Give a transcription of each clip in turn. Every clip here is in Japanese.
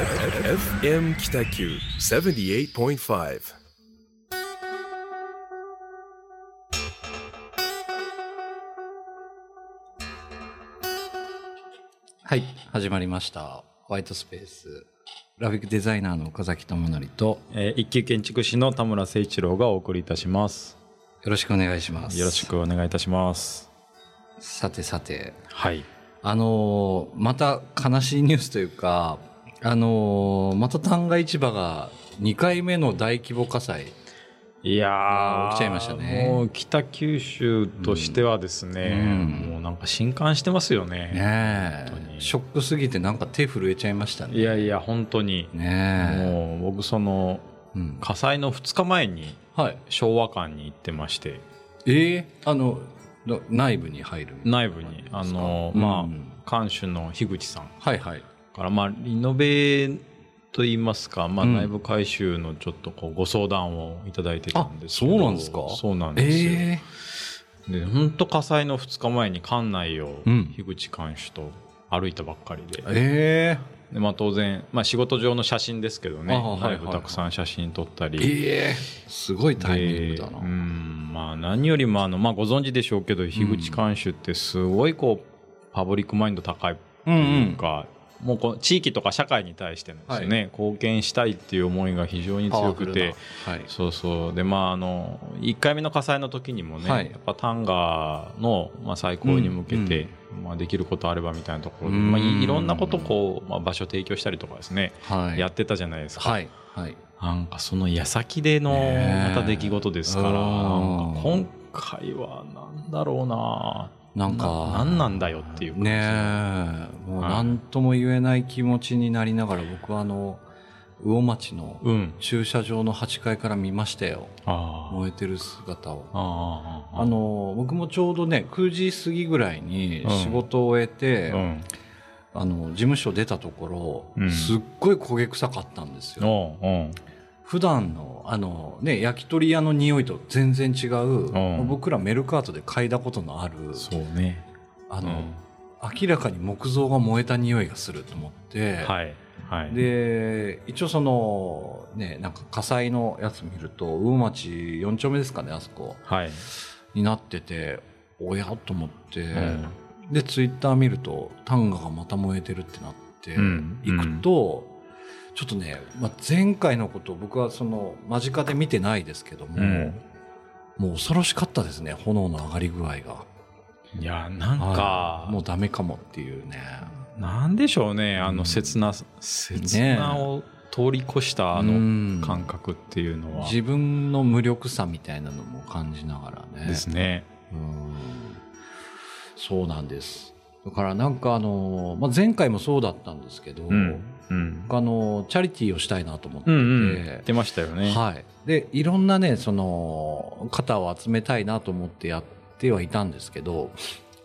FM Kitaku 78.5. はい、始まりました。ホワイトスペース。グラフィックデザイナーの岡崎智則と、えー一級建築士の田村誠一郎がお送りいたします。よろしくお願いします。よろし。くお願いいたします。さてさて、はい。あのーまた悲しいニュースというか、あのーまた旦過市場が2回目の大規模火災。いやー起きちゃいましたねもう北九州としてはですね、うんもうなんか震撼してますよね。ね。ショックすぎてなんか手震えちゃいましたね。いやいや、本当に。ねえ。もう僕そのうん、火災の2日前にはい。昭和館に行ってまして、ええあの、の内部に入る内部に、あの、うんまあ、館主の樋口さんはいはい。から、まあ、リノベと言いますか、まあ、うん。内部改修のちょっとこうご相談をいただいてたんですけどあそうなんですか？そうなんですよ。ええで、本当火災の2日前に館内をうん。樋口館主と歩いたばっかりで、えでまあ、当然、まあ、仕事上の写真ですけどね、あはいたくさん写真撮ったり。ええすごいタイミングだな。でうん、まあ何よりもあの、まあご存知でしょうけど、樋口監修ってすごいこう、パブリックマインド高いというか、もうこう地域とか社会に対してのですね、貢献したいっていう思いが非常に強くて、はい。そうそう。で、まあ、あの、1回目の火災の時にもね、はいやっぱタンガの、まあ、再興に向けて、まあ、できることあればみたいなところで、うんまあ、いいろんなことをこう、まあ、場所提供したりとかですね、はい。やってたじゃないですか。はい。はい。なんかその矢先でのまた出来事ですから、今回はなんだろうななんかななんなんだよっていうねえ、もうはい何とも言えない気持ちになりながら、僕はあの、魚町のうん。駐車場の8階から見ましたよ。ああ。燃えてる姿を。ああ。あの、僕もちょうどね、9時過ぎぐらいにうん仕事を終えて、うん。あの、事務所出たところ、うんすっごい焦げ臭かったんですよ。普段の、あのね、焼き鳥屋の匂いと全然違う、うん僕らメルカートで嗅いだことのある、そうね。あの、うん明らかに木造が燃えた匂いがすると思って、はい。はい。で、一応その、ね、なんか火災のやつ見ると、魚町4丁目ですかね、あそこ、はい。になってて、おや？と思って、うんで、ツイッター見ると、タンガがまた燃えてるってなって、うん行くと、ちょっとね、まあ、前回のことを僕はその間近で見てないですけども、うんもう恐ろしかったですね、炎の上がり具合が。いや、なんかは、いもうダメかもっていうね。なんでしょうね、あうんの切な、切なを通り越したあうのん感覚っていうのは。自分の無力さみたいなのも感じながらね。ですね。うんそうなんです。だからなんかあの、まあ、前回もそうだったんですけど、うん。うん。あの、チャリティーをしたいなと思っていて、うんうん。ましたよね。はい。で、いろんなね、その、方を集めたいなと思ってやってはいたんですけど、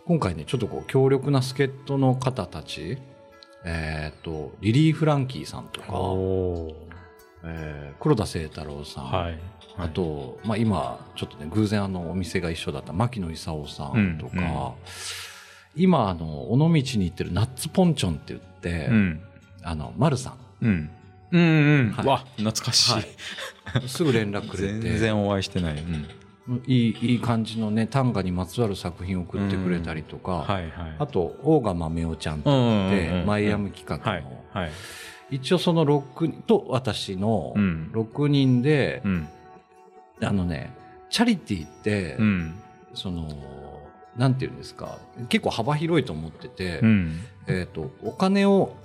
今回ね、ちょっとこう、強力な助っ人の方たち、えっ、と、リリー・フランキーさんとか、えー黒田清太郎さん、はい。あと、まあ今、ちょっとね、偶然あの、お店が一緒だった牧野勲さんとか、うんうん今、あの、尾道に行ってるナッツポンチョンって言って、うん。あの、丸さうん。うんうん。はいわ、懐かしい。ん、すぐ連絡くれて、全然お会いしてない。うん。いい、いい感じのね、短歌にまつわる作品を送ってくれたりとか、はいはい。あと、大賀豆夫ちゃんとって、うんうんマイアム企画はいの、。はい。一応その6人と私のうん6人でう、ん。あのね、チャリティーって、うん。その、なんていうんですか、結構幅広いと思ってて、うん。えっ、と、お金を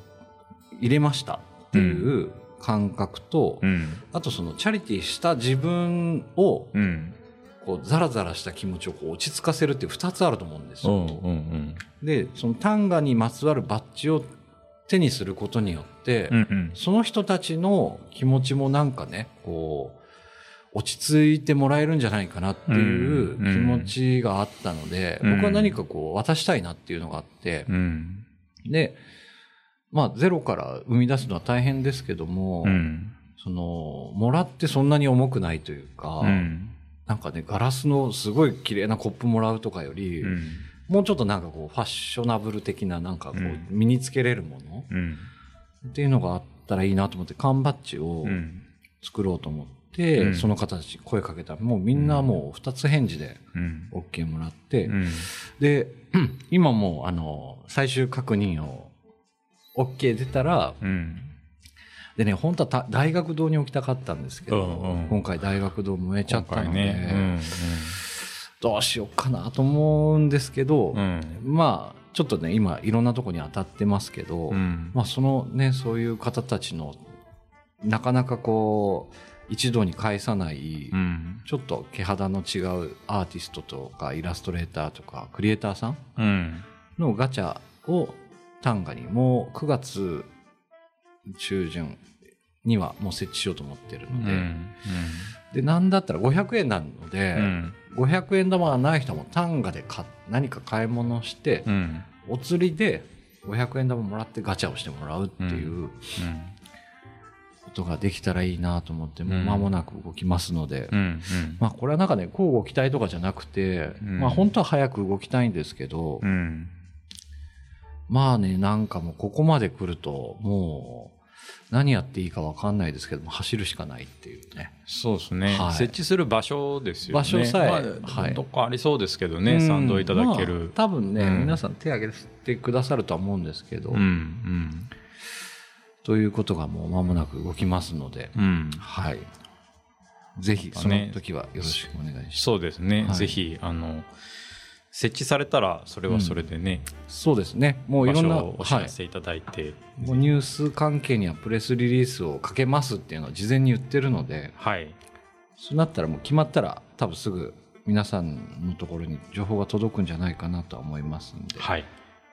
入れましたっていう感覚と、うん。あとそのチャリティーした自分を、うん。こう、ザラザラした気持ちをこう落ち着かせるっていう二つあると思うんですよ。うんうんで、その単価にまつわるバッジを手にすることによって、うん。うんその人たちの気持ちもなんかね、こう、落ち着いてもらえるんじゃないかなっていう気持ちがあったので、うん僕は何かこう渡したいなっていうのがあって、うん。で、まあゼロから生み出すのは大変ですけども、うん。その、もらってそんなに重くないというか、うん。なんかね、ガラスのすごい綺麗なコップもらうとかより、うん。もうちょっとなんかこう、ファッショナブル的ななんかこう、うん身につけれるものうん。っていうのがあったらいいなと思って缶バッジをうん。作ろうと思って、うんその方たちに声かけたらもうみんなもう二つ返事でうん。OK もらって、うん。で、今もうあの、最終確認を OK 出たら、うん。でね、本当はた大学堂に置きたかったんですけど、うんうん今回大学堂燃えちゃったので、今回ね。どうしようかなと思うんですけど、うん。うん。まあ、ちょっとね、今いろんなとこに当たってますけど、うん。まあそのね、そういう方たちの、なかなかこう、一度に返さない、うん。ちょっと毛肌の違うアーティストとかイラストレーターとかクリエイターさんうん。のガチャを単価にもう9月中旬にはもう設置しようと思ってるので、で、なんだったら500円なので、うん。500円玉がない人も単価で買っ何か買い物して、うん。お釣りで500円玉もらってガチャをしてもらうっていうことができたらいいなと思って、もう間もなく動きますので、うん。うん。まあこれはなんかね、交互期待とかじゃなくて、うんまあ本当は早く動きたいんですけど、うん。まあね、なんかもうここまで来ると、もう何やっていいかわかんないですけども、走るしかないっていうね。そうですね、はい設置する場所ですよね。場所さえまあはいどっかありそうですけどね、うん賛同いただけまある。多分ね、うん皆さん手挙げてくださるとは思うんですけど、うん。うん。ということがもう間もなく動きますので、うん。はい。ぜひ、その時はよろしくお願いします。そうですね、はいぜひ、あの、設置されたら、それはそれでね、そうですね。もうい場ろんな、お知はいら。せいただいて、もうニュース関係にはプレスリリースをかけますっていうのは事前に言ってるので、はい。そうなったらもう決まったら多分すぐ皆さんのところに情報が届くんじゃないかなとは思いますんで、はい。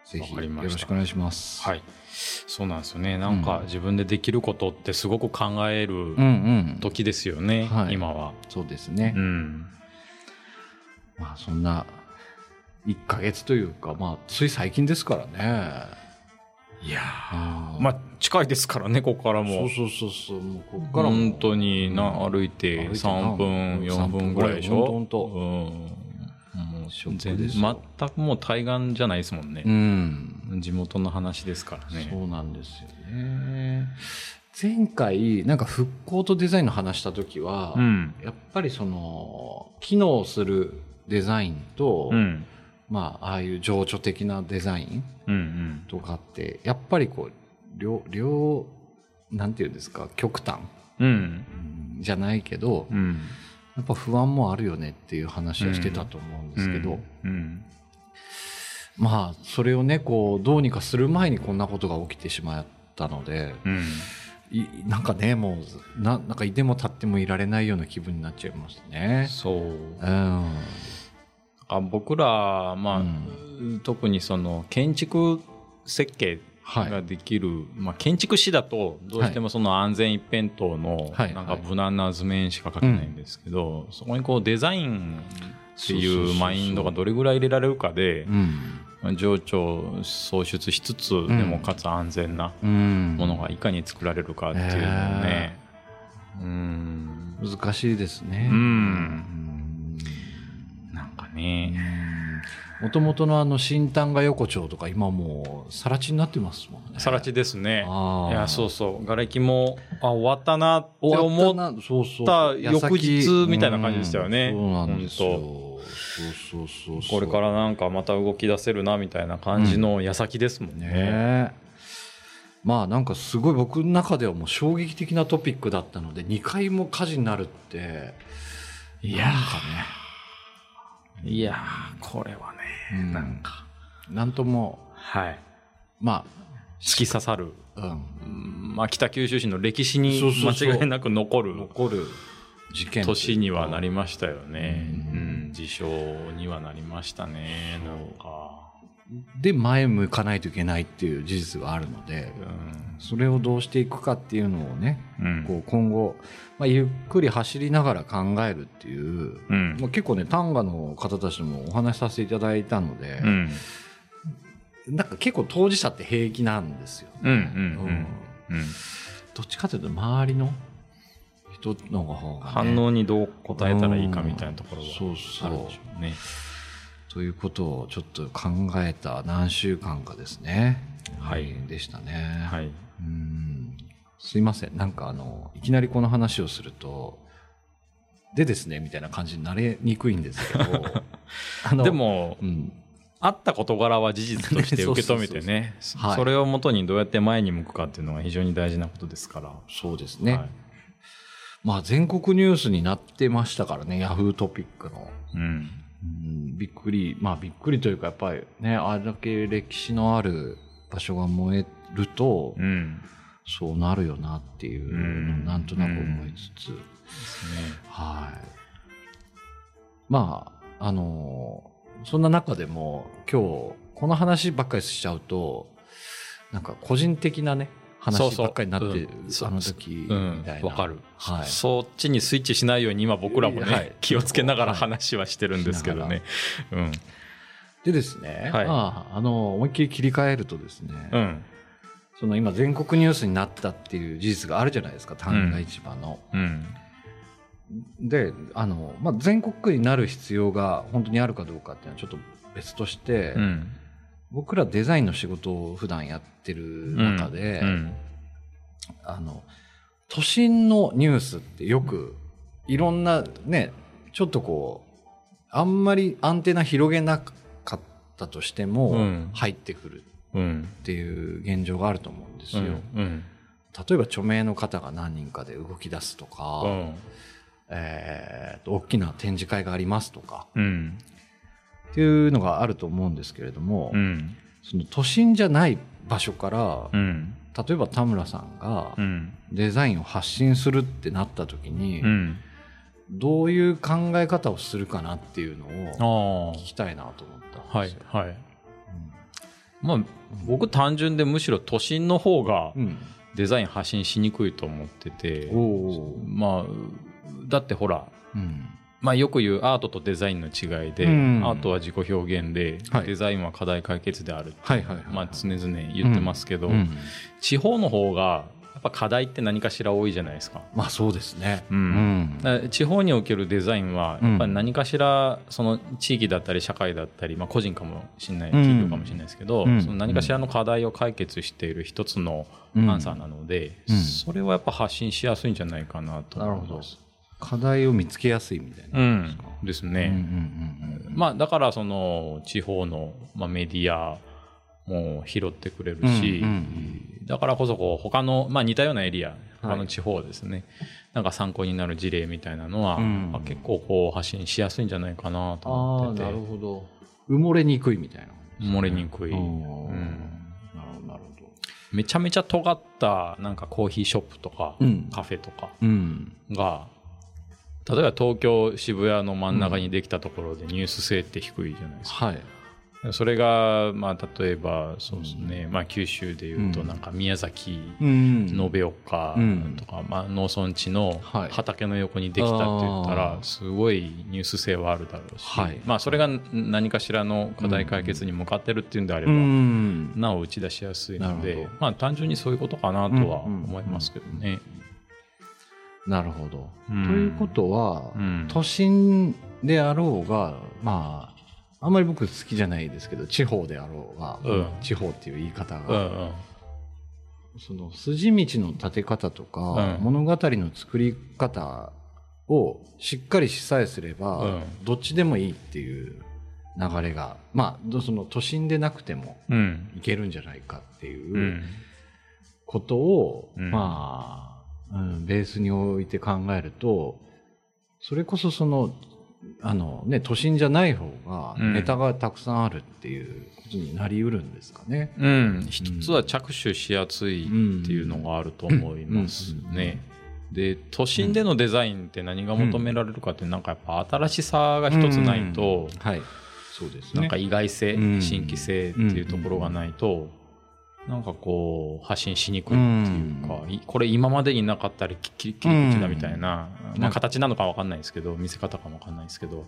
ぜひよわかりましたろしくお願いします。はい。そうなんですよね。なんか自分でできることってすごく考えるうんうん。時ですよね、はい今は。そうですね。うん。まあそんな1ヶ月というか、まあつい最近ですからね。いやあまあ、近いですからね、ここからも。そうそうそうそう、もうこっからも本当にな歩いて歩いて3分、な4分ぐらいでしょ？本当本当うん。全くもう対岸じゃないですもんねう。ん。地元の話ですからね。そうなんですよね。前回、なんか復興とデザインの話した時は、うん。やっぱりその、機能するデザインと、うん。まあ、ああいう情緒的なデザインうんうん。とかって、やっぱりこう、両、両、なんていうんですか、極端、うん。うんじゃないけど、うん。やっぱ不安もあるよねっていう話はしてたと思うんですけど、うん。まあ、それをね、こう、どうにかする前にこんなことが起きてしまったので、うん。いなんかね、もう、な、なんかいても立ってもいられないような気分になっちゃいますね。そう。うん。あ僕ら、まあ、特にその建築設計はい。ができる、まあ、建築士だとどうしてもその安全一辺倒のはい。なんか無難な図面しか描けないんですけど、そこにこうデザインっていうマインドがどれぐらい入れられるかでうん。情緒創出しつつでもかつ安全なうん。ものがいかに作られるかっていうのをね、うん。難しいですね。ううんん。ね、もともとのあの新丹賀横丁とか今もう更地になってますもんね。さら地ですね。いや、そうそう。瓦礫も、あ、終わったなって終思った翌日みたいな感じでしたよねうんそうなんですよ。そうそうそう。これからなんかまた動き出せるなみたいな感じの矢先ですもんね。ねえ。まあなんかすごい僕の中ではもう衝撃的なトピックだったので、2回も火事になるって、いやなんかいやー、これはね、ね、なんか、なんとも、はい。ま突き刺さる。あ、うん、うんまあ、北九州市の歴史に間違いなく残る残る事件年にはなりましたよね。ううんん、事象にはなりましたね。なんか。で前向かないといけないっていう事実があるので、それをどうしていくかっていうのをね、うん。こう今後、まあ、ゆっくり走りながら考えるっていう、うん。まあ、結構ね、丹賀の方たちともお話しさせていただいたので、うん。なんか結構当事者って平気なんですよ。うん。うん。うん。うん。どっちかというと周りの人の方が、ね、反応にどう答えたらいいかみたいなところはそうそうあるでしょうね。ということをちょっと考えた何週間かですね。はいでしたね。はい。うんすいません。なんかあの、いきなりこの話をすると、でですね、みたいな感じになれにくいんですけど、あので、も、うん。あった事柄は事実として 受け止めてね、それをもとにどうやって前に向くかっていうのが非常に大事なことですから。そうですね。はいまあ全国ニュースになってましたからね、ヤフートピックの。うん。うん、びっくり、まあびっくりというか、やっぱりね、あれだけ歴史のある場所が燃えると、うん。そうなるよなっていうのなんとなく思いつつ、ですね。はい。まあ、あのそんな中でも今日この話ばっかりしちゃうと、なんか個人的なね、話ばっかりになって、うんあの時うみたいな。ん。わかる、はい。そっちにスイッチしないように今僕らもね、はい 気をつけながらはい話はしてるんですけどね。うん。でですね、はいまあ、あの、思いっきり切り替えるとですね、うん。その今全国ニュースになったっていう事実があるじゃないですか、旦過市場の。うん。で、あの、まあ、全国区になる必要が本当にあるかどうかっていうのはちょっと別として、うん。僕らデザインの仕事を普段やってる中で、うん。あの、都心のニュースってよく、いろんなね、ちょっとこう、あんまりアンテナ広げなかったとしても、うん入ってくるうん。っていう現状があると思うんですうよ。ん。うん。例えば著名の方が何人かで動き出すとか、うん。えーと大きな展示会がありますとかうん。っていうのがあると思うんですけれども、うん。その都心じゃない場所から、うん。例えば田村さんがうん。デザインを発信するってなった時に、うん。どういう考え方をするかなっていうのをあ聞きたいなと思ったあ。はいんですよ。。はい。まあ、僕単純でむしろ都心の方がうん。デザイン発信しにくいと思ってて、おお。まあ、だってほら、うん。まあ、よく言うアートとデザインの違いで、うんアートは自己表現で、はいデザインは課題解決である、はいはいはい。まあ、常々言ってますけど、うん地方の方がやっぱ課題って何かしら多いじゃないですか。まあそうですね。うん地方におけるデザインはやっぱり何かしらその地域だったり社会だったり、まあ、個人かもしれない企業かもしれないですけど、うんその何かしらの課題を解決している一つのアンサーなので、うんそれはやっぱ発信しやすいんじゃないかなとなるほど思います。。課題を見つけやすいみたいな。うん、ですね。うんまあだからその地方の、まあ、メディアも拾ってくれるうんし、だからこそこう他の、まあ、似たようなエリアはい他の地方ですね、なんか参考になる事例みたいなのは、うんまあ結構こう発信しやすいんじゃないかなと思っててなるほど。埋もれにくいみたいな。漏れにくい、うんうんなるほど、なるほど。めちゃめちゃ尖ったなんかコーヒーショップとか、うんカフェとかうん。が例えば東京渋谷の真ん中にできたところでニュース性って低いじゃないですか、はい。それが、まあ、例えばそうですね、まあ、九州でいうとうん。なんか宮崎うん。延岡うん。とか、まあ、農村地のはい。畑の横にできたって言ったらすごいニュース性はあるだろうし、はい。まあ、それが何かしらの課題解決に向かってるっていうんであれうば、ん。なお打ち出しやすいのでまあ、単純にそういうことかなとは思いますけどね。なるほど。うん。ということは、うん。都心であろうが、まあ、あんまり僕好きじゃないですけど、地方であろうが、うん。地方っていう言い方うんうが、ん。その筋道の立て方とか、うん。物語の作り方をしっかりしさえすれば、うん。どっちでもいいっていう流れが、まあど、その都心でなくてもうん。いけるんじゃないかっていううん。ことを、うん。まあ、うん、ベースに置いて考えると、それこそその、あのね、都心じゃない方がうんネタがたくさんあるっていうことになりうるんですかね。うん、一つは着手しやすいっていうのがあると思いますうんうんね。で都心でのデザインって何が求められるかってなんかやっぱ新しさが一つないとうんはい。そうですね。なんか意外性うん新規性っていうところがないとなんかこう発信しにくいっていうかいこれ今までになかったりき切り口だみたいなまあ形なのかわかんないですけど見せ方かもわかんないですけど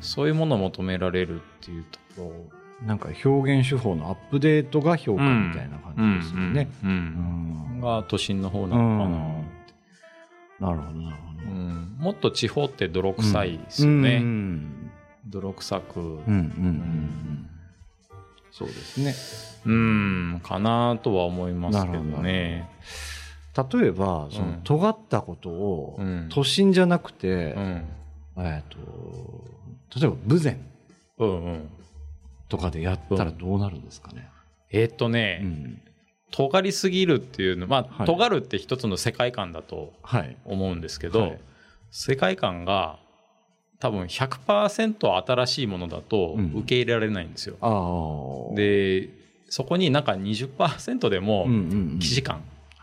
そういうものを求められるっていうところ。うんなんか表現手法のアップデートが評価みたいな感じですよね。うんうんうん。が都心の方なのかな、なるほど、なるほど。うん。もっと地方って泥臭いですよね、うん。泥臭く。うんうんうんうんそうですね。うんかなとは思いますけどね。例えばそのうん。尖ったことをうん。都心じゃなくて、うん。えっと例えば豊前とかでやったらどうなるんですかね？えーっとね、うん。尖りすぎるっていうのまあ、はい。尖るって一つの世界観だとはい。思うんですけど、はい。世界観が多分100%新しいものだとうん。受け入れられないんですよ。ああ。、でそこになんか20%でもうんうん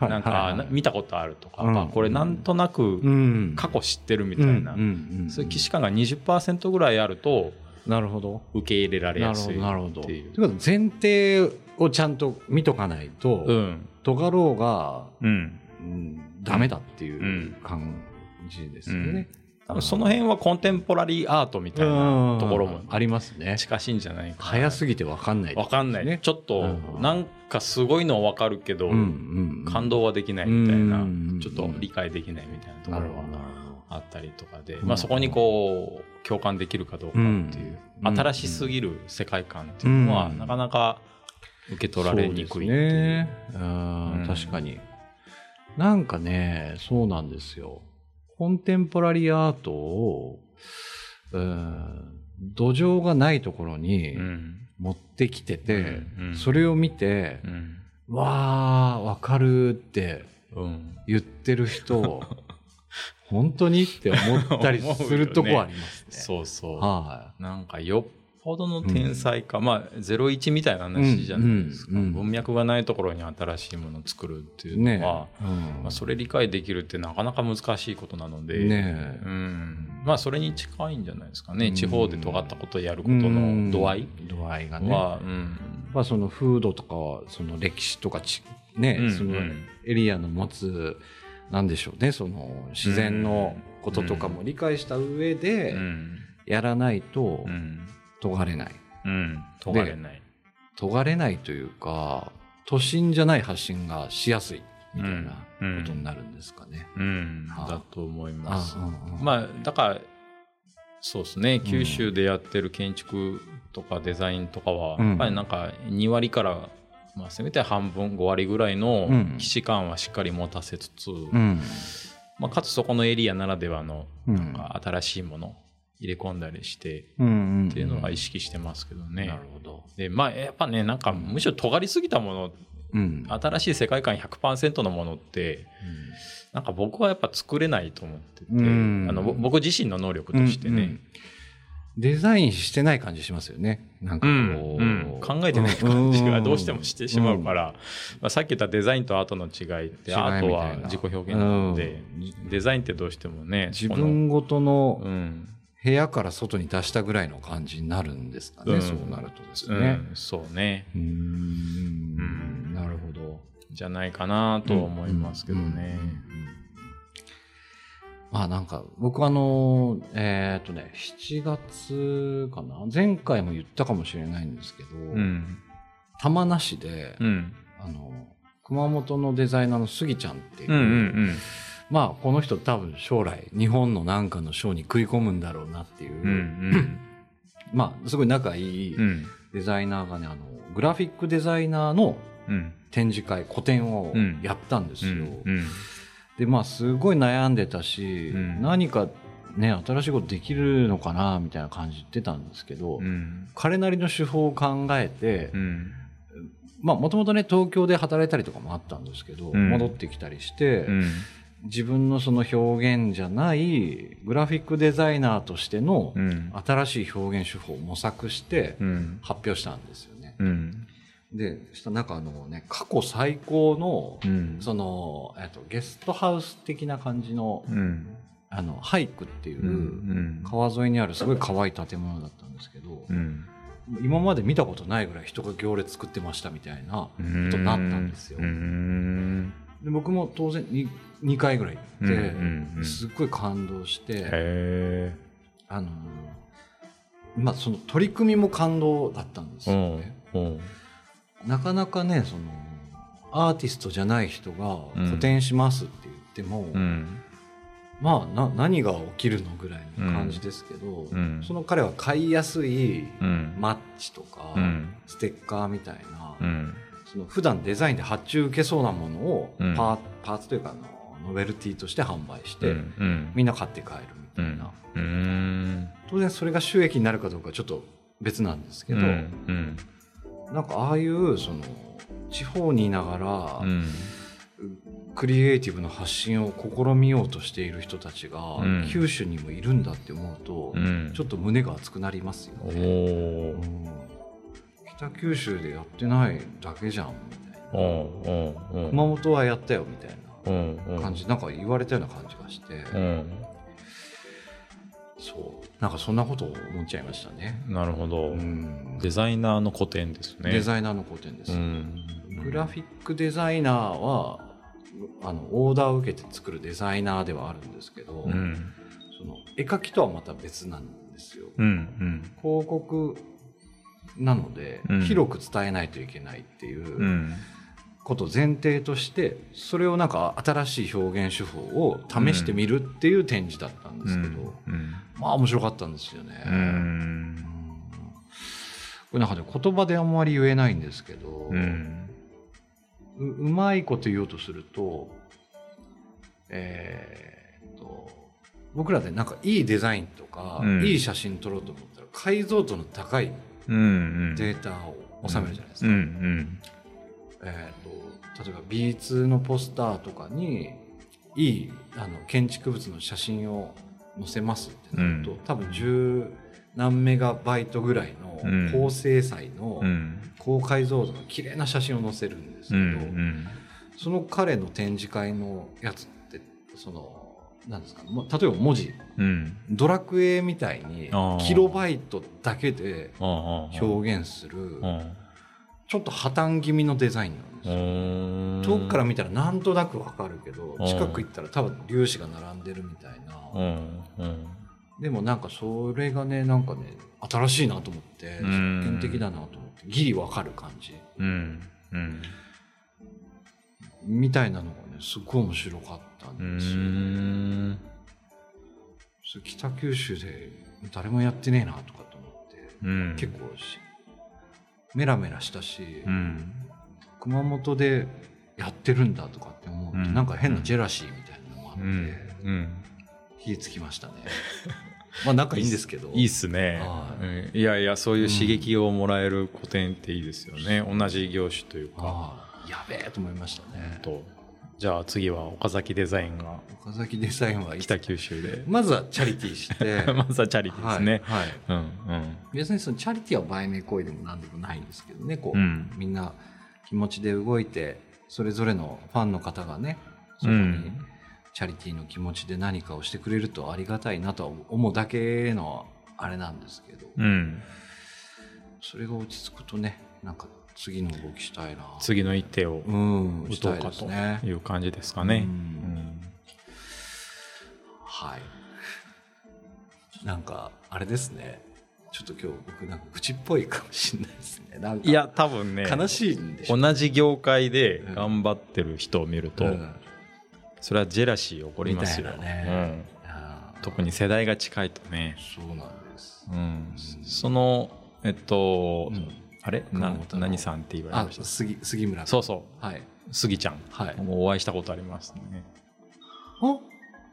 うん、なんか、見たことあるとか、うん。あこれなんとなくうん、過去知ってるみたいな、うんうんうんそういう既視感が20%ぐらいあるとなるほど。受け入れられやすいなるほど。っていう。ということは前提をちゃんと見とかないと、うん。尖ろうが、うん。うん、ダメだっていううん。感じですよね。多分その辺はコンテンポラリーアートみたいなところもありますね。近しいんじゃないかな早すぎて分かんない、わかんない、ね。ちょっとうんなんかすごいのはわかるけど、感動はできないみたいな、うんちょっと理解できないみたいなところなるほど、ながるほど。あったりとかで、うんまあ、そこにこう共感できるかどうかっていう、うん新しすぎる世界観っていうのは、うんなかなか受け取られにくいっていう。そうね。確かに。なんかね、そうなんですよ。コンテンポラリーアートを、うん土壌がないところにうん。持ってきてて、うん。うん。それを見てう、ん。わあ、わかるってうん。言ってる人、本当にって思ったりするとこありますね。そうそう。はなんかよっぽどの天才か、まあ01みたいな話じゃないですか、うんうんうん。文脈がないところに新しいものを作るっていうのは、え。うん。まあ、それ理解できるってなかなか難しいことなので、ねえ。うん、まあそれに近いんじゃないですかね、うん。地方で尖ったことをやることの度合いうん度合いがね。まあ、その風土とかその歴史とかちね、うんそのうんエリアの持つなんでしょうね。その自然のこととかも理解した上うでん。やらないとうん尖れない。うん、尖れない。尖れないというか都心じゃない発信がしやすいみたいなうんことになるんですかね。うん、はあ。だと思います。あうんうん。まあだからそうですね。九州でやってる建築とかデザインとかは、うん。やっぱりなんか2割から、まあ、せめて半分5割ぐらいのうん。既視感はしっかり持たせつつ、うん。まあ、かつそこのエリアならではのうん。なんか新しいもの入れ込んだりしてうんうん。っていうのは意識してますけどね。なるほど。でまあやっぱねなんかむしろ尖りすぎたものうん。新しい世界観100%のものってなんか僕はやっぱ作れないと思ってて、うん。あのぼ僕自身の能力としてね、うんうん。デザインしてない感じしますよね。なんかこう、うん考えてない感じがどうしてもしてしまうから、まあ、さっき言ったデザインとアートの違いってアートは自己表現なので、うん。デザインってどうしてもね自分ごとこののうん部屋から外に出したぐらいの感じになるんですかね、うん。そうなるとですうね。んそうね。うーんうんなるほど。じゃないかなとは思いますけどね。うんうんうんまあなんか僕あのえっ、とね7月かな？前回も言ったかもしれないんですけど、うん。玉名市で、うん。あの熊本のデザイナーのスギちゃんっていう、うんうんまあこの人多分将来日本のなんかの賞に食い込むんだろうなっていう、うんうん。まあすごい仲いいうん。デザイナーがねあのグラフィックデザイナーのうん。展示会個展をうん。やったんですよ。うん。でまあすごい悩んでたし、うん。何かね新しいことできるのかなみたいな感じ言ってたんですけど、うん。彼なりの手法を考えて、うん。まあもともとね東京で働いたりとかもあったんですけど、うん。戻ってきたりして、うん自分のその表現じゃないグラフィックデザイナーとしてのうん。新しい表現手法を模索してうん。発表したんですよね。うん。でそしたらなんかあのね過去最高のうん。その、えっと、ゲストハウス的な感じのうん。あのハイクっていう、うん川沿いにあるすごい可愛い建物だったんですけど、うん。今まで見たことないぐらい人が行列作ってましたみたいなことになったんですよ。うんで僕も当然 2, 2回ぐらい行って、うんうんうんすっごい感動して、へあのまあその取り組みも感動だったんですえよね。うんなかなかねそのアーティストじゃない人が個展しますって言っても、うん。まあな何が起きるのぐらいの感じですけど、うん。その彼は買いやすいうん。マッチとか、うん。ステッカーみたいなうんその普段デザインで発注受けそうなものをパ,、うん。ーパーツというかノベルティとして販売して、みんな買って帰るみたいな、当然それが収益になるかどうかはちょっと別なんですけど、うなんかああいうその地方にいながら、うん。クリエイティブの発信を試みようとしている人たちが、うん。九州にもいるんだって思うと、うん。ちょっと胸が熱くなりますよおね、北九州でやってないだけじゃんみたいな。熊本はやったよみたいおな感じ。なんか言われたような感じがして、うん。そう。なんかそんなことを思っちゃいましたね、なるほど、うん。デザイナーの古典ですね。デザイナーの古典です、うん。グラフィックデザイナーはあのオーダーを受けて作るデザイナーではあるんですけど、うん。その絵描きとはまた別なんですよ。うんうん。広告なので、うん。広く伝えないといけないっていううんことを前提としてそれをなんか新しい表現手法を試してみるっていう展示だったんですけど、うん。まあ面白かったんですよね。これなんかね言葉であんまり言えないんですけど、うん。ううまいこと言おうとすると、えーっと僕らでなんかいいデザインとか、うん。いい写真撮ろうと思ったら解像度の高いうんデータを収めるじゃないですか。うんうん。えと例えば B2 のポスターとかにいいあの建築物の写真を載せますってなると、うん。多分十何メガバイトぐらいのうん。高精細のうん。高解像度の綺麗な写真を載せるんですけうど、ん。その彼の展示会のやつってそのなんですか？も例えば文字。うん。ドラクエみたいにキロバイトだけで表表現するちょっと破綻気味のデザインなんですよ。遠くから見たらなんとなくわかるけどうん。近く行ったら多分粒子が並んでるみたいな。でもなんかそれがねなんかね新しいなと思ってうん。実験的だなと思ってギリわかる感じ。うんうん。みたいなのがねすっごい面白かったうん。北九州で誰もやってねえなとかと思って、うん。結構しメラメラしたし、うん。熊本でやってるんだとかって思うと、うん。なんか変なジェラシーみたいなのもあって、うん。うん。火つきましたね。まあ仲いいんですけど。いいっす。ね。はい。やいやそういう刺激をもらえる古典っていいですよね。同じ業種というか。やべえと思いましたね。とじゃあ次は岡崎デザインが岡崎デザインは北九州で。まずはチャリティーして。まずはチャリティーですね。はいはい。うんうん。別にそのチャリティーは売名行為でも何でもないんですけどねこう、うん。みんな気持ちで動いてそれぞれのファンの方がねそこにうん。チャリティーの気持ちで何かをしてくれるとありがたいなとは思うだけのあれなんですけど、うん。それが落ち着くとねなんか次の動きしたいな。次の一手をうん打とうかとね。いう感じですかね。はい。なんかあれですね。ちょっと今日僕なんか愚痴っぽいかもしれないですね。なんかいや多分ね悲しいんでしょ同じ業界で頑張ってる人を見ると、うん。それはジェラシー起こりますよ、ね。あうん、ー。特に世代が近いとね、そうなんです。うん、そのえっと、うんあれ？何さんって言われあました？杉杉村。そうそはい、うスギちゃん、はい。もうお会いしたことありますね。あ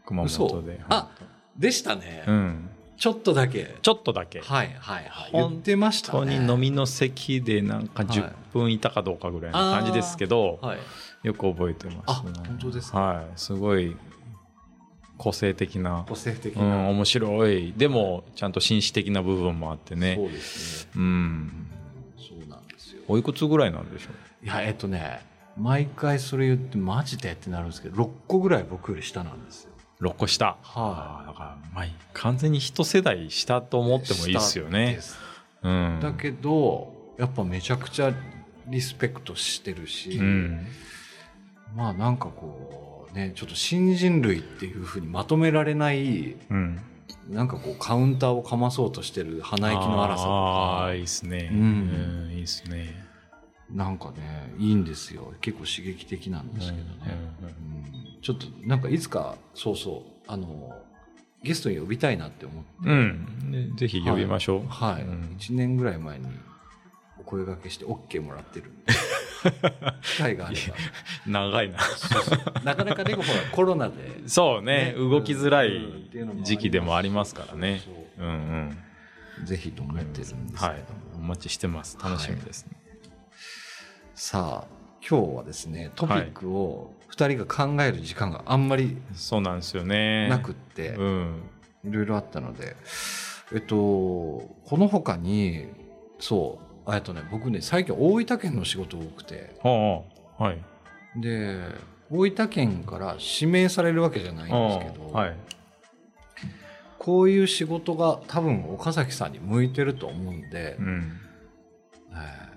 熊本で。あでしたね、うん。ちょっとだけ。ちょっとだけ。はいはいはい。本言ってました本当ね。に飲みの席でなんかはい。10分いたかどうかぐらいの感じですけど、はい。よく覚えてます、あ本当ですか？はい。すごい個性的な個性的うん、な、面白い。でもちゃんと紳士的な部分もあってね。そうですね。うんおいくつぐらいなんでしょいやえっとね毎回それ言ってマジでってなるんですけど6個ぐらい僕より下なんですよ。う6個下。はああだからまあ完全に一世代下と思ってもいいですよ下ねうん。だけどやっぱめちゃくちゃリスペクトしてるし、うん。まあなんかこうねちょっと新人類っていうふうにまとめられないうんなんかこうカウンターをかまそうとしてる鼻息の荒さとか。ああいいですね。うん。うんいいですね。なんかねいいんですよ。結構刺激的なんですけどね、うんうんちょっとなんかいつかそうそうあのゲストに呼びたいなって思って、うん。でぜひ呼びましょう。はい、うん。1年ぐらい前にお声掛けして OK もらってるんで、機会があれ長いな。なかなかねほらコロナでそうね、ね動きづらい時期でもありますからねそう。うんうん。ぜひと思ってるんですけども、はい。お待ちしてます。楽しみですね。さあ今日はですねトピックを2人が考える時間があんまりそうなんですよね。なくって、うん。いろいろあったのでえっとこの他にそうえっとね僕ね最近大分県の仕事多くてはあ、はい。で大分県から指名されるわけじゃないんですけど、はい。こういう仕事が多分岡崎さんに向いてると思うんで、うん。えー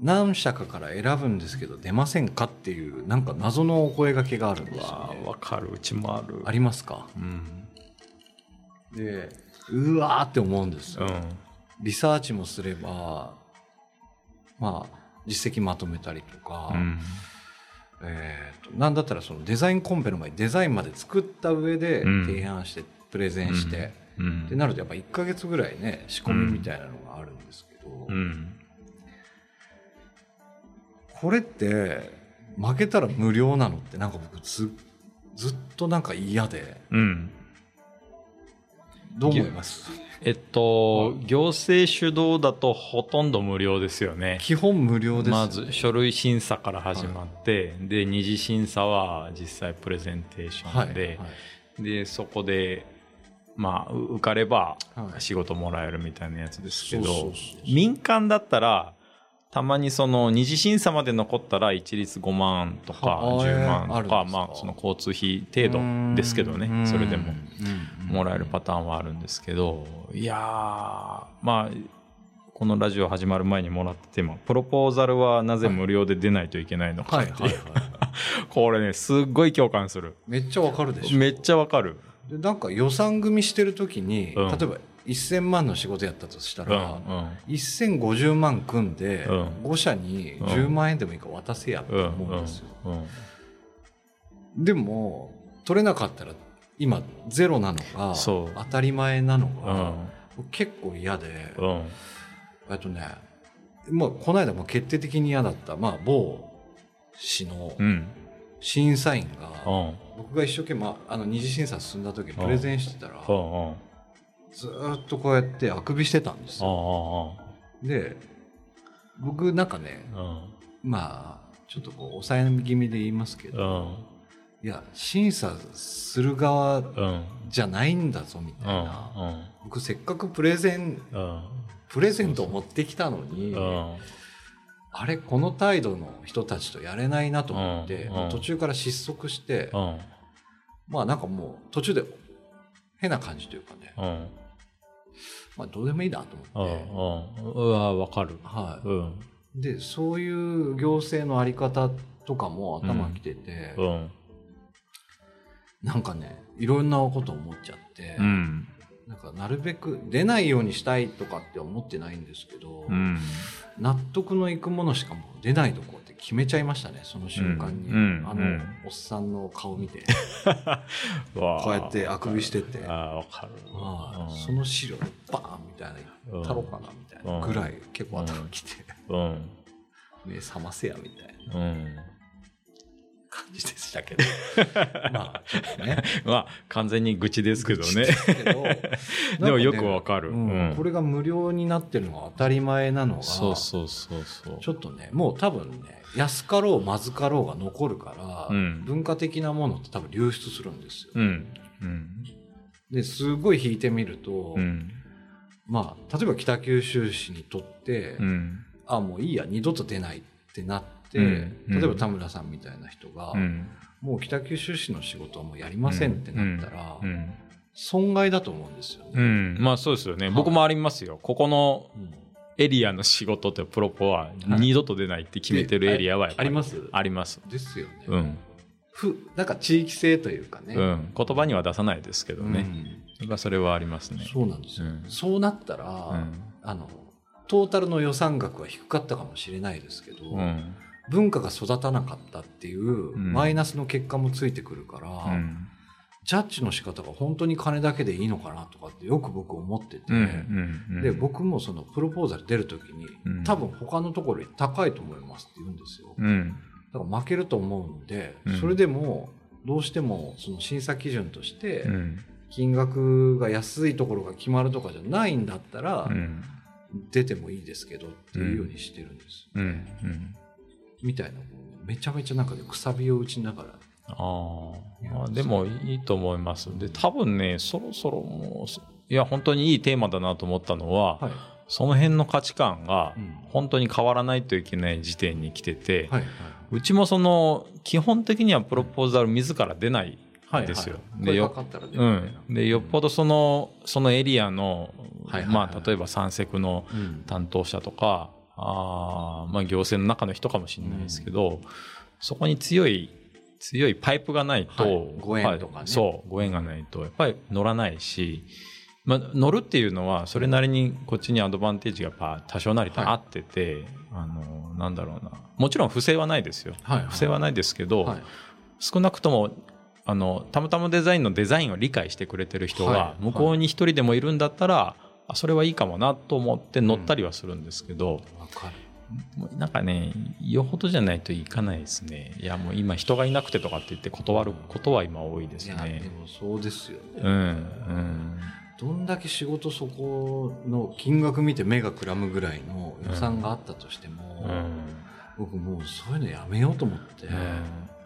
何社かから選ぶんですけど出ませんかっていうなんか謎のお声掛けがあるんですよね。わかる。うちもある。ありますか？うん。でうわーって思うんですよ。うん。リサーチもすればまあ実績まとめたりとか、うん。えーとなんだったらそのデザインコンペの前にデザインまで作った上でうん提案してプレゼンして、うんってなるとやっぱ1ヶ月ぐらいね仕込みみたいなのがあるんですけど、うん。これって負けたら無料なのってなんか僕ずずっとなんか嫌でうん。どう思います？えっと、行政主導だとほとんど無料ですよね。基本無料です、まず書類審査から始まって、で二次審査は実際プレゼンテーシはいョンで、はいでそこでまあう受かればはい。仕事もらえるみたいなやつですけど、民間だったらたまにその二次審査まで残ったら一律5万とかは10万とかまあその交通費程度ですけどね。それでもうん。もらえるパターンはあるんですけど。いやーまあこのラジオ始まる前にもらっててもプロポーザルはなぜ無料で出ないといけないのかっていう、これねすっごい共感する。めっちゃわかるでしょ。めっちゃわかる。でなんか予算組みしてる時に、うん。例えば1000万の仕事やったとしたうんら、1050万組んで、うん。5社に10万円でもいいから渡せやってうん思うんですよ、うんうんでも取れなかったら今ゼロなのがそう。当たり前なのうが、ん。結構嫌で、うん。えっとねまあこの間も決定的に嫌だった、まあ、某市のうん。審査員が、うん。僕が一生懸命あの二次審査進んだ時にプレゼンしてたら、うんうんずーっとこうやってあくびしてたんですよ。で僕なんかねうん。まあちょっとこう抑え気味で言いますけうど、ん。いや審査する側うん。じゃないんだぞみたいな、僕せっかくプレゼンうん。プレゼントを持ってきたのに、うん。あれこの態度の人たちとやれないなと思って、うん。うん。途中から失速して、うん。まあなんかもう途中で変な感じというかね、うんまあ、どうでもいいなとうん思って、うわわかる。はうん。い、でそういう行政のあり方とかも頭きてて、うん。なんかねいろんなこと思っちゃって、うん。なんかなるべく出ないようにしたいとかって思ってないんですけど、うん。納得のいくものしかもう出ないとこ決めちゃいましたねその瞬間に、うんうんあの、うん。おっさんの顔見て。わこうやってあくびしてて。あかる。はい。うん。その資料バーンみたいなうん。たろうかなみたいなぐらい結構頭きて、うん。目覚ませやみたいな。うん感じでしたけど。まあちょっとね。まあ完全に愚痴ですけどね。けど。でもよくわかる。うんうん。これが無料になってるのが当たり前なのがそうそうそうそう。ちょっとねもう多分ね安かろうまずかろうが残るから、うん。文化的なものって多分流出するんですよ。うん。うん。ですごい引いてみると、うん。まあ例えば北九州市にとって、うん。あもういいや二度と出ないってなって、うん例えば田村さんみたいな人が、うん。もう北九州市の仕事はもうやりませんってなったら、うん損害だと思うんですよね。うん。まあそうですよね。はい。僕もありますよ。ここのうん。エリアの仕事ってプロポははい。二度と出ないって決めてるエリアはやっぱりあります？あります。ですよね。うん。ふなんか地域性というかね。うん。言葉には出さないですけどね。うん。それはありますね。そうなんですよ。うん。そうなったら、うん。あのトータルの予算額は低かったかもしれないですけど、うん文化が育たなかったっていううん。マイナスの結果もついてくるから、うん。ジャッジの仕方が本当に金だけでいいのかなとかってよく僕思ってて、うんうんうんで僕もそのプロポーザル出るときに、うん。多分他のところより高いと思いますって言うんですよ。うん。だから負けると思うんで、うん。それでもどうしてもその審査基準としてうん。金額が安いところが決まるとかじゃないんだったら、うん。出てもいいですけどっていうようにしてるんです。うんうんみたいなめちゃめちゃなんかねくさびを打ちながら。ああでもいいと思います。で多分ねそろそろもういや本当にいいテーマだなと思ったのは、はい。その辺の価値観がうん。本当に変わらないといけない時点に来てて、はいはうちもその基本的にはプロポーザル自ら出ないいですよ。はいでよ声かかったら出うん、でよっぽどそのそのエリアの、はいはいはい。まあ、例えば三セクのうん。担当者とかあー、まあ、行政の中の人かもしれないですけど、そこに強い強いパイプがないと、はい。ご縁とかね。はい。そうご縁がないとやっぱり乗らないし、まあ、乗るっていうのはそれなりにこっちにアドバンテージがやっぱ多少なりとあってて、あのなんだろうな。もちろん不正はないですよ、はいはい。不正はないですけど、はい。少なくともあのたまたまデザインのデザインを理解してくれてる人はがい。向こうに一人でもいるんだったら、あそれはいいかもなと思って乗ったりはするんですけど、うなんかねよほどじゃないといかないですね。いやもう今人がいなくてとかって言って断ることは今多いですいやでねもそうですよね、うんうん。どんだけ仕事そこの金額見て目がくらむぐらいの予算があったとしても、うん。僕もうそういうのやめようと思って、うん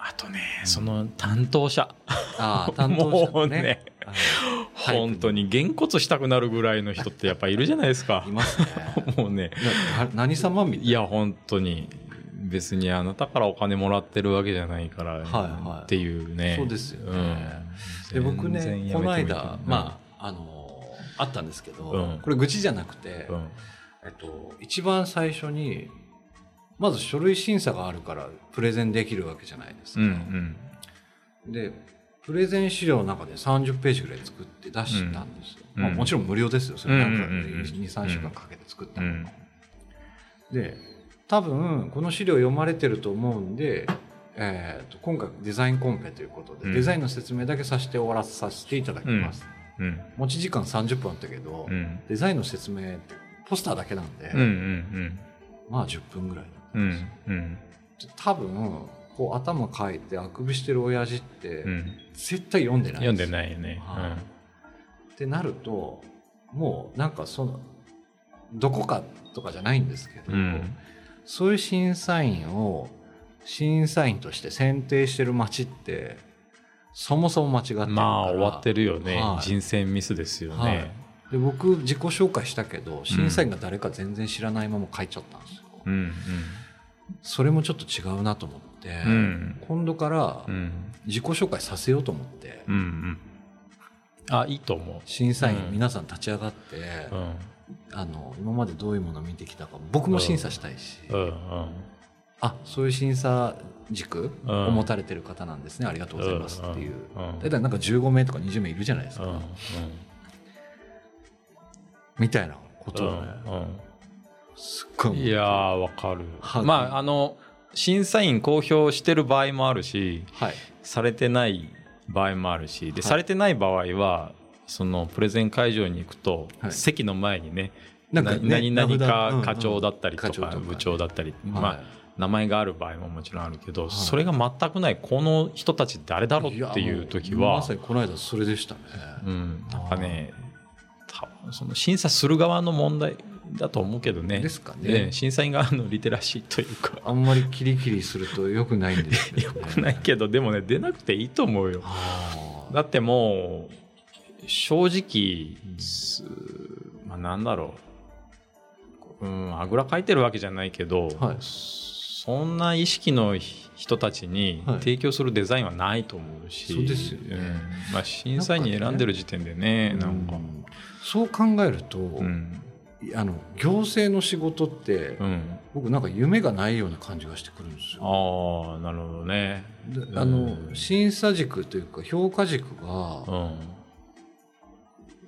あとねその担当者。ああ担当者のね。もうね本当にげんこつしたくなるぐらいの人ってやっぱいるじゃないですか。いますね。もうね。な何様みたいな？いや本当に別にあなたからお金もらってるわけじゃないから、はいはい。っていうね。そうですよね。うん。で僕ねこの間まああのあったんですけど、うん。これ愚痴じゃなくて、うん。えっと、一番最初にまず書類審査があるからプレゼンできるわけじゃないですか、うんうん。でプレゼン資料の中で30ページぐらい作って出したんですよ、うんまあ、もちろん無料ですよ。それなんかうんうん。うんうん23週間かけて作ったの、うん。で多分この資料読まれてると思うんで、えーと今回デザインコンペということで、うん。デザインの説明だけさせて終わらさせていただきます、うん。持ち時間30分あったけど、うん。デザインの説明ってポスターだけなんで、うんうんまあ10分ぐらいうんうん。うん多分こう頭かいてあくびしてる親父ってうん。絶対読んでない読んでいないよねはいってなるともうなんかそのどこかとかじゃないんですけど、うん。うんそういう審査員を審査員として選定してる町ってそもそも間違ってるから。まあ終わってるよね。はい。人選ミスですよはい。ねで僕自己紹介したけど審査員が誰か全然知らないまま書いちゃったんですよ、うんそれもちょっと違うなと思って、うん。今度からうん。自己紹介させようと思って、うんうん。あいいと思審査員うん。皆さん立ち上がって、あの今までどういうものを見てきたか僕も審査したいし、うん。うん。あそういう審査軸うん。を持たれてる方なんですね、ありがとうございますっていう、大体なんか15名とか20名いるじゃないですか、うん。みたいなことをね、うんすっごいい。やーわかる。はい。まああの審査員公表してる場合もあるしはい。されてない場合もあるしで、はい。されてない場合はそのプレゼン会場に行くと、はい。席の前にねなんかね何々か課長だったりとかか部長だったり、はい。まあ、名前がある場合ももちろんあるけど、それが全くないこの人たち誰だろうっていう時はまさにこの間それでしたね、うん、なんかねその審査する側の問題だと思うけどね。ですかね。審査員側のリテラシーというか。あんまりキリキリするとよくないんですよ、よね、くないけどでもね出なくていいと思うよ。だってもう正直、すまあ、なんだろう、うん、あぐらかいてるわけじゃないけど、はい。そんな意識の人たちにはい。提供するデザインはないと思うし、そうですよね。ん。まあ、審査員に選んでる時点でねなんか。うんそう考えると、うん。あの行政の仕事って、うん。僕なんか夢がないような感じがしてくるんですよ。ああなるほどね。でうん。あの審査軸というか評価軸うがん。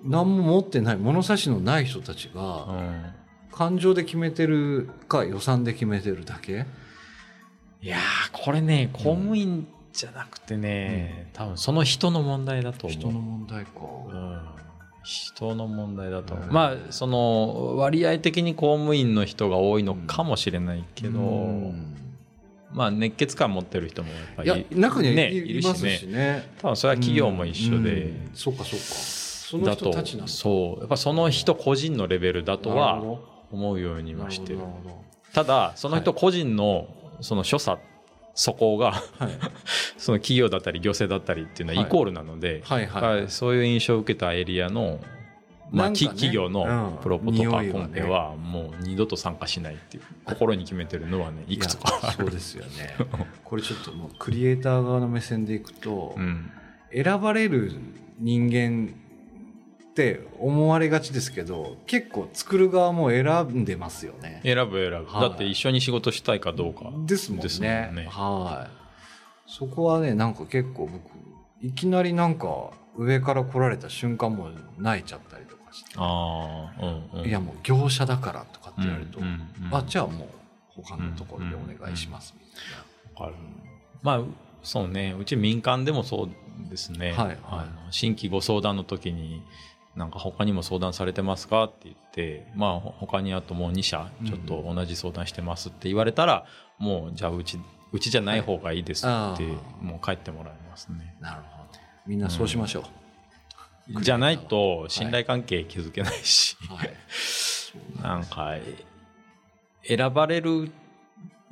何も持ってない物差しのない人たちうがん。感情で決めてるか予算で決めてるだけ。いやーこれね公務員じゃなくてね、多分その人の問題だと思う。人の問題か。うん人の問題だと。まあその割合的に公務員の人が多いのかもしれないけど、うん。まあ熱血感持ってる人もやっぱいやり、中にはい,、ね、いいるますしね。しね。多分それは企業も一緒で、うん。そっかそっか。その人たちなんだ。そう。やっぱその人個人のレベルだとは思うようにどはしてる。なるほど。ただその人個人のその所作素行がはい。その企業だったり行政だったりっていうのはイコールなので、はいはい。そういう印象を受けたエリアの、まあ、ね。き企業のうん。プロポとかコンペはもう二度と参加しないっていう心に決めてるのはねいくつかそうですよね。これちょっともうクリエイター側の目線でいくと、うん。選ばれる人間って思われがちですけど結構作る側も選んでますよね。選ぶ選ぶ、はい。だって一緒に仕事したいかどうか。ですもんね。ね。はい。そこはねなんか結構僕いきなりなんか上から来られた瞬間も泣いちゃったりとかして、ああうんうん。いやもう業者だからとかって言われると、うんうんうん。あじゃあもう他のところでお願いしますみたいな。わかる。まあそうね。うち民間でもそうですね、はいはい。あの新規ご相談の時になんか他にも相談されてますかって言ってまあほ他にあともう2社ちょっと同じ相談してますって言われたら、もうじゃあうちうちじゃない方がいいですって、はい。もう帰ってもらいますね。なるほど。みんなそうしましょう。じゃないと信頼関係築けないし、はい。なんか選ばれる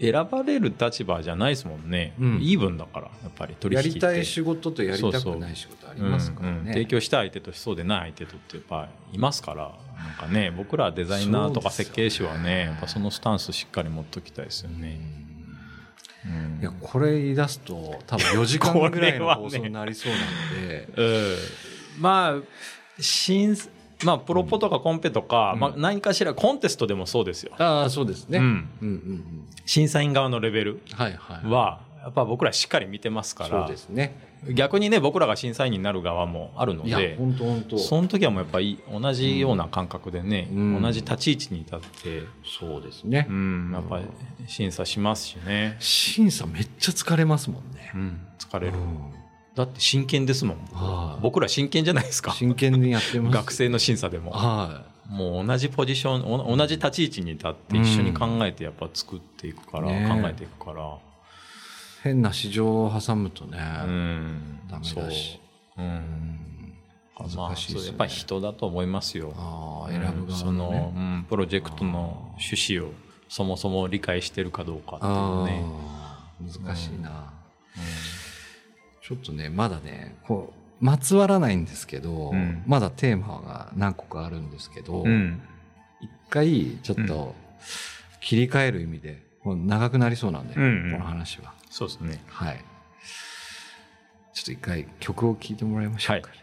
選ばれる立場じゃないですもんね、うん。イーブンだからやっぱり取引って。やりたい仕事とやりたくない仕事ありますからね。うん。うん。提供したい相手とそうでない相手とってやっぱいますから。なんかね僕らデザイナーとか設計士はねやっぱそのスタンスしっかり持っときたいですよね、うん。いやこれ言い出すと多分4時間ぐらいの放送になりそうなので、うんまあ新まあプロポとかコンペとか、うん。まあ、何かしらコンテストでもそうですよ、ああそうですね、うん。うんうんうん。審査員側のレベルはいはい。はやっぱ僕らしっかり見てますかそうらですね。逆にね僕らが審査員になる側もあるので本当本当。その時はもうやっぱり同じような感覚でね、うん。同じ立ち位置に立って、そうですね、うん、やっぱり審査しますしね、審査めっちゃ疲れますもんね、うん、疲れる、うんだって真剣ですもん。はい。僕ら真剣じゃないですか。真剣にやってます。学生の審査でも。はもう同じポジションお同じ立ち位置に立って一緒に考えてやっぱ作っていくから、ね考えていくから、い変な市場を挟むとね、うん。ダメだし。そう、うん。うん。まあ難しいね。そうやっぱり人だと思いますよ。ああ選ぶうん。側その、うん、プロジェクトの趣旨をそもそも理解してるかどうかっていうね、あ難しいな、うちょっとねまだねこうまつわらないんですけど、うん。まだテーマが何個かあるんですけど、んうん。一回ちょっうと切り替える意味でもう長くなりそうなんで、うんうん。この話は。そうですね。はい。ちょっと一回曲を聴いてもらいましょうか。ね、